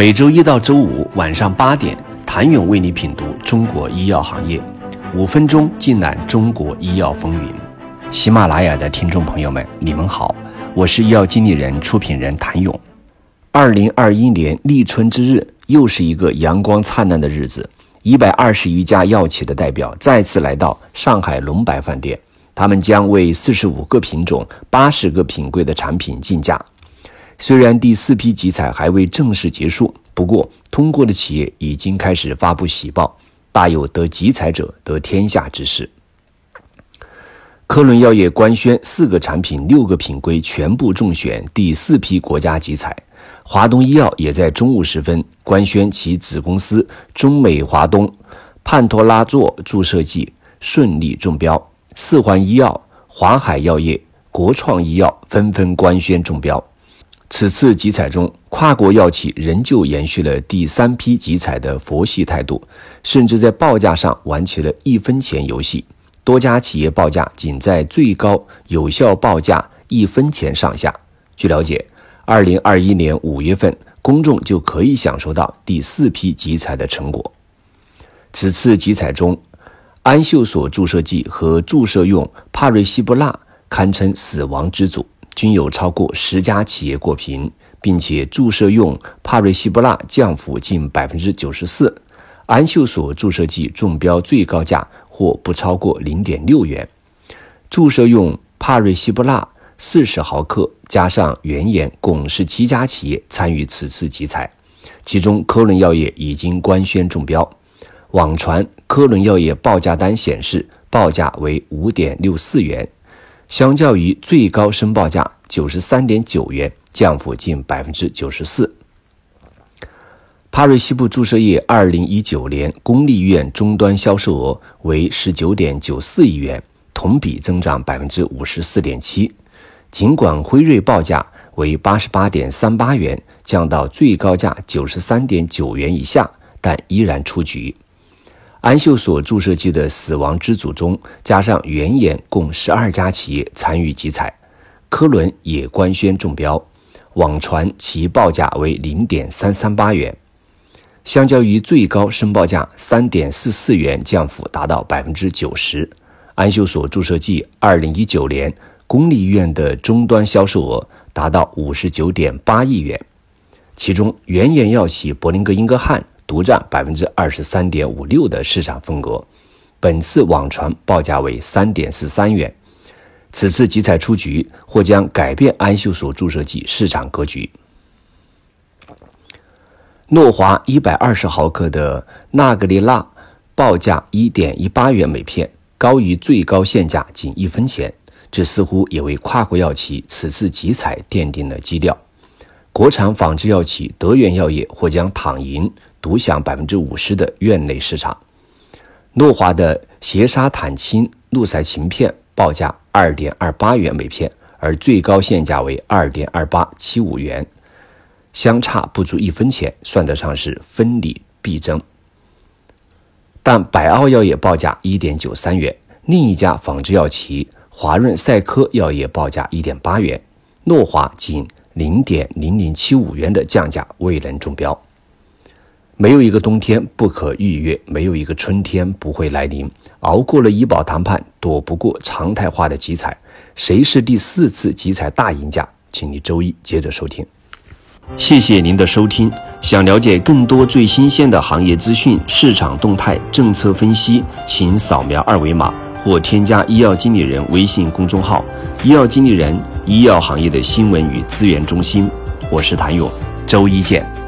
每周一到周五晚上八点，谭勇为你品读中国医药行业，五分钟尽览中国医药风云。喜马拉雅的听众朋友们，你们好，我是医药经理人、出品人谭勇。二零二一年立春之日，又是一个阳光灿烂的日子。一百二十余家药企的代表再次来到上海龙柏饭店，他们将为四十五个品种、八十个品柜的产品竞价。虽然第四批集采还未正式结束，不过通过的企业已经开始发布喜报，大有得集采者得天下之势。科伦药业官宣四个产品、六个品规全部中选第四批国家集采。华东医药也在中午时分官宣其子公司中美华东盼托拉唑注射剂顺利中标，四环医药、华海药业、国创医药纷纷官宣中标。此次集采中，跨国药企仍旧延续了第三批集采的佛系态度，甚至在报价上玩起了一分钱游戏，多家企业报价仅在最高有效报价一分钱上下。据了解。二零二一年五月份，公众就可以享受到第四批集采的成果。此次集采中，安秀索注射剂和注射用帕瑞西布钠堪称死亡之组，均有超过十家企业过评，并且注射用帕瑞西布钠降幅近百分之九十四，安秀索注射剂中标最高价或不超过零点六元，注射用帕瑞西布钠。四十毫克加上原盐，共十七家企业参与此次集采，其中科伦药业已经官宣中标。网传科伦药业报价单显示，报价为五点六四元，相较于最高申报价九十三点九元，降幅近百分之九十四。帕瑞西布注射液二零一九年公立医院终端销售额为十九点九四亿元，同比增长百分之五十四点七。尽管辉瑞报价为八十八点三八元，降到最高价九十三点九元以下，但依然出局。安秀索注射剂的死亡之组中，加上原研，共十二家企业参与集采，科伦也官宣中标。网传其报价为零点三三八元，相较于最高申报价三点四四元，降幅达到百分之九十。安秀索注射剂二零一九年。公立医院的终端销售额达到五十九点八亿元，其中原研药企柏林格英格汉独占百分之二十三点五六的市场份额。本次网传报价为三点四三元。此次集采出局或将改变安秀索注射剂市场格局。诺华一百二十毫克的纳格利钠报价一点一八元每片，高于最高限价仅一分钱。这似乎也为跨国药企此次集采奠定了基调。国产仿制药企德源药业或将躺赢，独享百分之五十的院内市场。诺华的斜沙坦清氯噻嗪片报价二点二八元每片，而最高限价为二点二八七五元，相差不足一分钱，算得上是分厘必争。但百奥药业报价一点九三元，另一家仿制药企。华润赛科药业报价一点八元，诺华仅零点零零七五元的降价未能中标。没有一个冬天不可逾越，没有一个春天不会来临。熬过了医保谈判，躲不过常态化的集采。谁是第四次集采大赢家？请你周一接着收听。谢谢您的收听。想了解更多最新鲜的行业资讯、市场动态、政策分析，请扫描二维码。或添加医药经理人微信公众号“医药经理人”，医药行业的新闻与资源中心。我是谭勇，周一见。